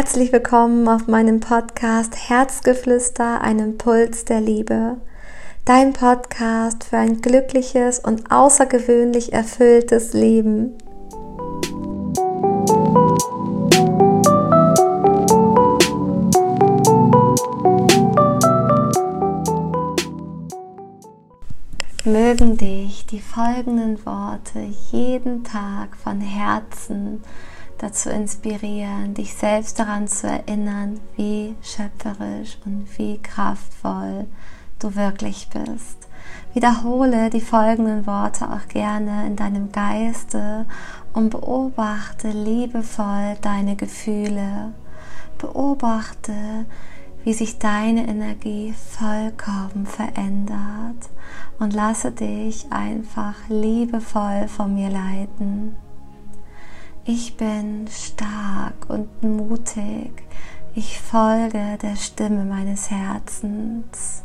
Herzlich willkommen auf meinem Podcast Herzgeflüster, ein Impuls der Liebe. Dein Podcast für ein glückliches und außergewöhnlich erfülltes Leben. Mögen dich die folgenden Worte jeden Tag von Herzen dazu inspirieren, dich selbst daran zu erinnern, wie schöpferisch und wie kraftvoll du wirklich bist. Wiederhole die folgenden Worte auch gerne in deinem Geiste und beobachte liebevoll deine Gefühle. Beobachte, wie sich deine Energie vollkommen verändert und lasse dich einfach liebevoll von mir leiten. Ich bin stark und mutig. Ich folge der Stimme meines Herzens.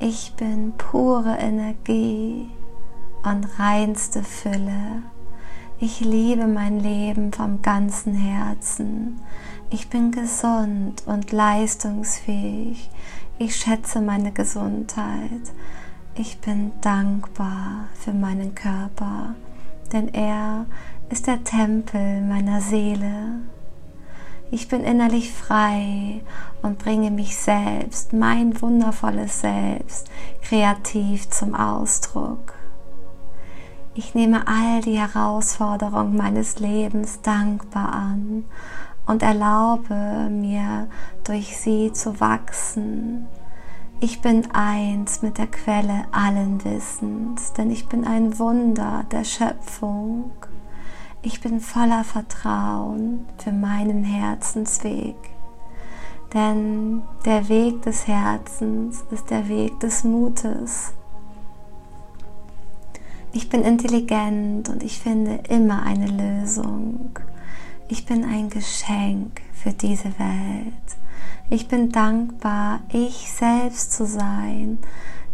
Ich bin pure Energie und reinste Fülle. Ich liebe mein Leben vom ganzen Herzen. Ich bin gesund und leistungsfähig. Ich schätze meine Gesundheit. Ich bin dankbar für meinen Körper, denn er ist der Tempel meiner Seele. Ich bin innerlich frei und bringe mich selbst, mein wundervolles Selbst, kreativ zum Ausdruck. Ich nehme all die Herausforderungen meines Lebens dankbar an und erlaube mir, durch sie zu wachsen. Ich bin eins mit der Quelle allen Wissens, denn ich bin ein Wunder der Schöpfung. Ich bin voller Vertrauen für meinen Herzensweg. Denn der Weg des Herzens ist der Weg des Mutes. Ich bin intelligent und ich finde immer eine Lösung. Ich bin ein Geschenk für diese Welt. Ich bin dankbar, ich selbst zu sein,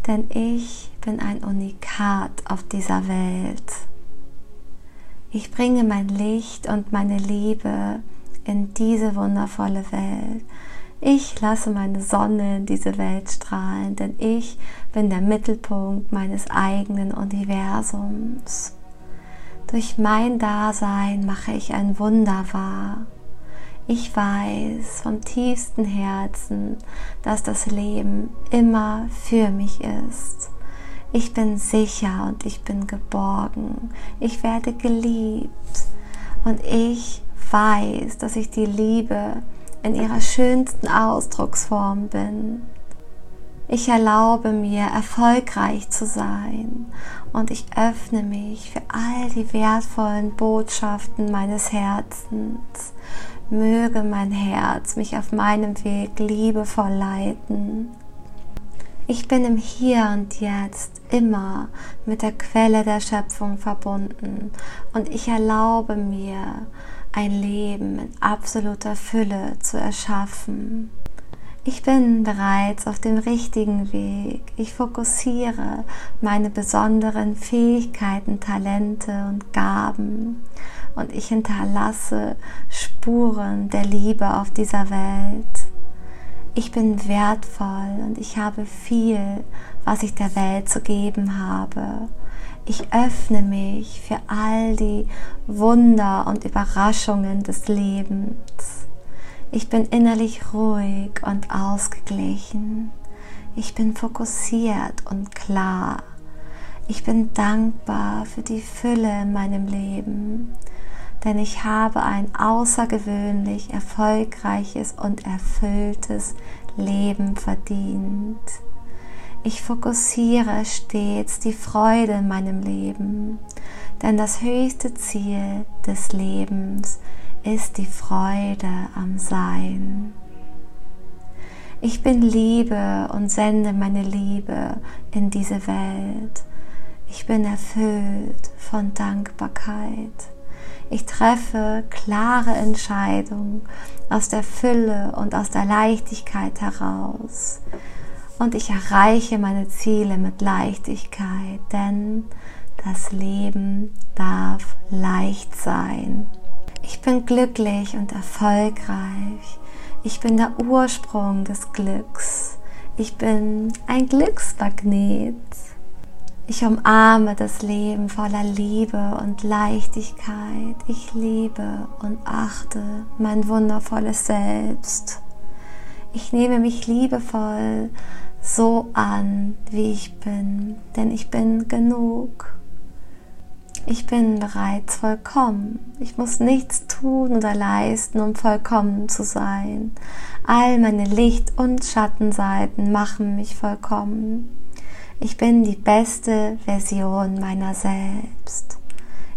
denn ich bin ein Unikat auf dieser Welt. Ich bringe mein Licht und meine Liebe in diese wundervolle Welt. Ich lasse meine Sonne in diese Welt strahlen, denn ich bin der Mittelpunkt meines eigenen Universums. Durch mein Dasein mache ich ein Wunder wahr. Ich weiß vom tiefsten Herzen, dass das Leben immer für mich ist. Ich bin sicher und ich bin geborgen. Ich werde geliebt. Und ich weiß, dass ich die Liebe in ihrer schönsten Ausdrucksform bin. Ich erlaube mir, erfolgreich zu sein und ich öffne mich für all die wertvollen Botschaften meines Herzens. Möge mein Herz mich auf meinem Weg liebevoll leiten. Ich bin im Hier und Jetzt immer mit der Quelle der Schöpfung verbunden und ich erlaube mir, ein Leben in absoluter Fülle zu erschaffen. Ich bin bereits auf dem richtigen Weg. Ich fokussiere meine besonderen Fähigkeiten, Talente und Gaben und ich hinterlasse Spuren der Liebe auf dieser Welt. Ich bin wertvoll und ich habe viel, was ich der Welt zu geben habe. Ich öffne mich für all die Wunder und Überraschungen des Lebens. Ich bin innerlich ruhig und ausgeglichen. Ich bin fokussiert und klar. Ich bin dankbar für die Fülle in meinem Leben denn ich habe ein außergewöhnlich erfolgreiches und erfülltes Leben verdient. Ich fokussiere stets die Freude in meinem Leben, denn das höchste Ziel des Lebens ist die Freude am Sein. Ich bin Liebe und sende meine Liebe in diese Welt. Ich bin erfüllt von Dankbarkeit. Ich treffe klare Entscheidungen aus der Fülle und aus der Leichtigkeit heraus. Und ich erreiche meine Ziele mit Leichtigkeit, denn das Leben darf leicht sein. Ich bin glücklich und erfolgreich. Ich bin der Ursprung des Glücks. Ich bin ein Glücksmagnet. Ich umarme das Leben voller Liebe und Leichtigkeit. Ich liebe und achte mein wundervolles Selbst. Ich nehme mich liebevoll so an, wie ich bin, denn ich bin genug. Ich bin bereits vollkommen. Ich muss nichts tun oder leisten, um vollkommen zu sein. All meine Licht- und Schattenseiten machen mich vollkommen. Ich bin die beste Version meiner selbst.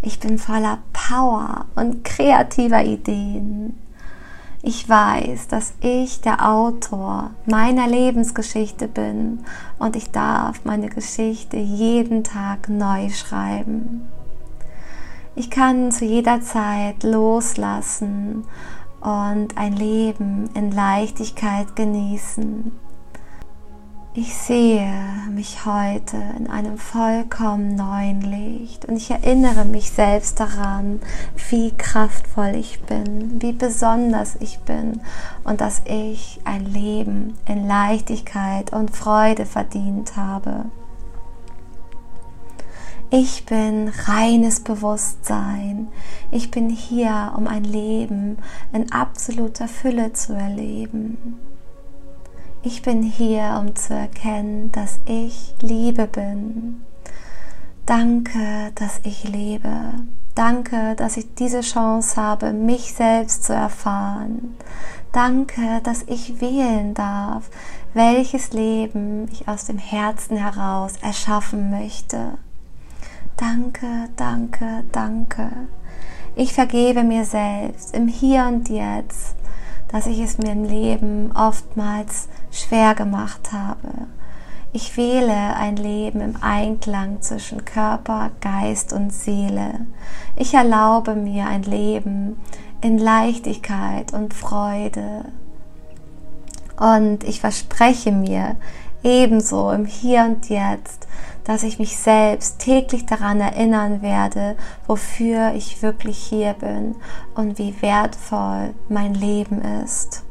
Ich bin voller Power und kreativer Ideen. Ich weiß, dass ich der Autor meiner Lebensgeschichte bin und ich darf meine Geschichte jeden Tag neu schreiben. Ich kann zu jeder Zeit loslassen und ein Leben in Leichtigkeit genießen. Ich sehe mich heute in einem vollkommen neuen Licht und ich erinnere mich selbst daran, wie kraftvoll ich bin, wie besonders ich bin und dass ich ein Leben in Leichtigkeit und Freude verdient habe. Ich bin reines Bewusstsein. Ich bin hier, um ein Leben in absoluter Fülle zu erleben. Ich bin hier, um zu erkennen, dass ich Liebe bin. Danke, dass ich lebe. Danke, dass ich diese Chance habe, mich selbst zu erfahren. Danke, dass ich wählen darf, welches Leben ich aus dem Herzen heraus erschaffen möchte. Danke, danke, danke. Ich vergebe mir selbst im Hier und Jetzt, dass ich es mir im Leben oftmals schwer gemacht habe. Ich wähle ein Leben im Einklang zwischen Körper, Geist und Seele. Ich erlaube mir ein Leben in Leichtigkeit und Freude. Und ich verspreche mir ebenso im Hier und Jetzt, dass ich mich selbst täglich daran erinnern werde, wofür ich wirklich hier bin und wie wertvoll mein Leben ist.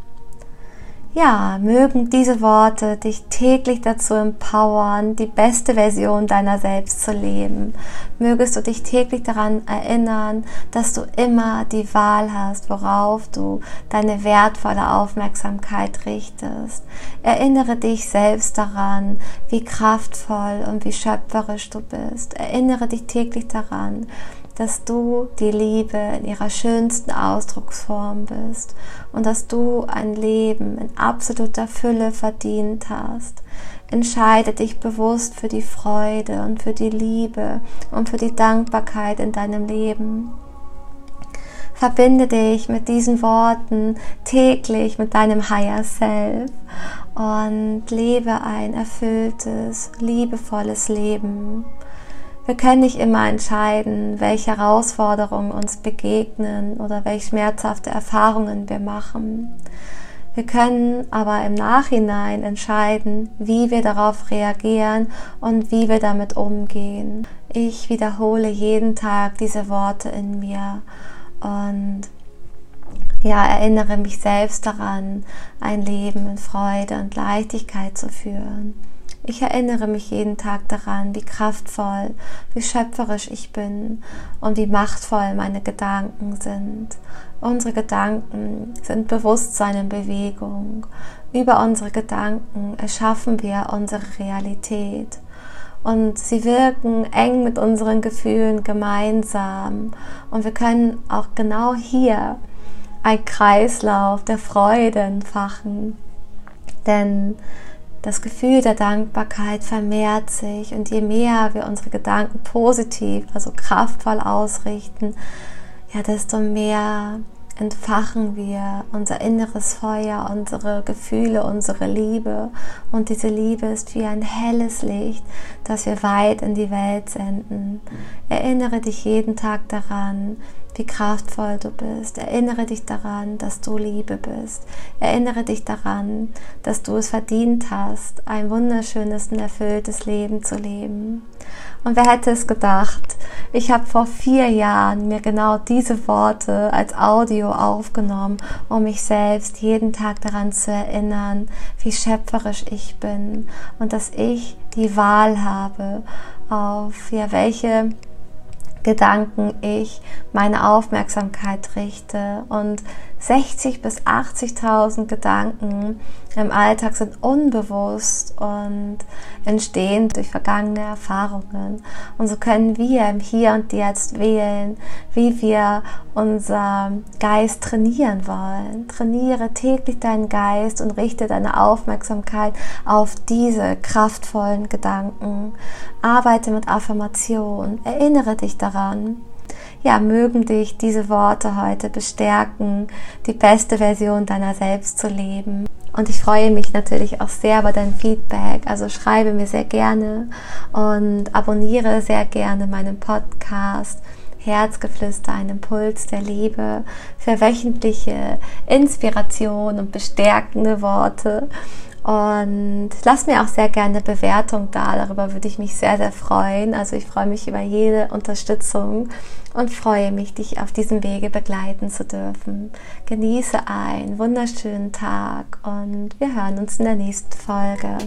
Ja, mögen diese Worte dich täglich dazu empowern, die beste Version deiner selbst zu leben. Mögest du dich täglich daran erinnern, dass du immer die Wahl hast, worauf du deine wertvolle Aufmerksamkeit richtest. Erinnere dich selbst daran, wie kraftvoll und wie schöpferisch du bist. Erinnere dich täglich daran, dass du die Liebe in ihrer schönsten Ausdrucksform bist und dass du ein Leben in absoluter Fülle verdient hast. Entscheide dich bewusst für die Freude und für die Liebe und für die Dankbarkeit in deinem Leben. Verbinde dich mit diesen Worten täglich mit deinem Higher Self und lebe ein erfülltes, liebevolles Leben. Wir können nicht immer entscheiden, welche Herausforderungen uns begegnen oder welche schmerzhafte Erfahrungen wir machen. Wir können aber im Nachhinein entscheiden, wie wir darauf reagieren und wie wir damit umgehen. Ich wiederhole jeden Tag diese Worte in mir und ja, erinnere mich selbst daran, ein Leben in Freude und Leichtigkeit zu führen. Ich erinnere mich jeden Tag daran, wie kraftvoll, wie schöpferisch ich bin und wie machtvoll meine Gedanken sind. Unsere Gedanken sind Bewusstsein in Bewegung. Über unsere Gedanken erschaffen wir unsere Realität. Und sie wirken eng mit unseren Gefühlen gemeinsam. Und wir können auch genau hier einen Kreislauf der Freude entfachen. Denn das Gefühl der Dankbarkeit vermehrt sich und je mehr wir unsere Gedanken positiv, also kraftvoll ausrichten, ja, desto mehr entfachen wir unser inneres Feuer, unsere Gefühle, unsere Liebe. Und diese Liebe ist wie ein helles Licht, das wir weit in die Welt senden. Erinnere dich jeden Tag daran, wie kraftvoll du bist. Erinnere dich daran, dass du Liebe bist. Erinnere dich daran, dass du es verdient hast, ein wunderschönes und erfülltes Leben zu leben. Und wer hätte es gedacht? Ich habe vor vier Jahren mir genau diese Worte als Audio aufgenommen, um mich selbst jeden Tag daran zu erinnern, wie schöpferisch ich bin und dass ich die Wahl habe, auf ja, welche Gedanken ich meine Aufmerksamkeit richte. Und 60 bis 80.000 Gedanken im Alltag sind unbewusst und entstehen durch vergangene Erfahrungen. Und so können wir im Hier und Jetzt wählen, wie wir unser Geist trainieren wollen. Trainiere täglich deinen Geist und richte deine Aufmerksamkeit auf diese kraftvollen Gedanken. Arbeite mit Affirmation. Erinnere dich daran ja, mögen dich diese Worte heute bestärken, die beste Version deiner selbst zu leben. Und ich freue mich natürlich auch sehr über dein Feedback. Also schreibe mir sehr gerne und abonniere sehr gerne meinen Podcast. Herzgeflüster, ein Impuls der Liebe für wöchentliche Inspiration und bestärkende Worte. Und lass mir auch sehr gerne eine Bewertung da. Darüber würde ich mich sehr, sehr freuen. Also ich freue mich über jede Unterstützung und freue mich, dich auf diesem Wege begleiten zu dürfen. Genieße einen wunderschönen Tag und wir hören uns in der nächsten Folge.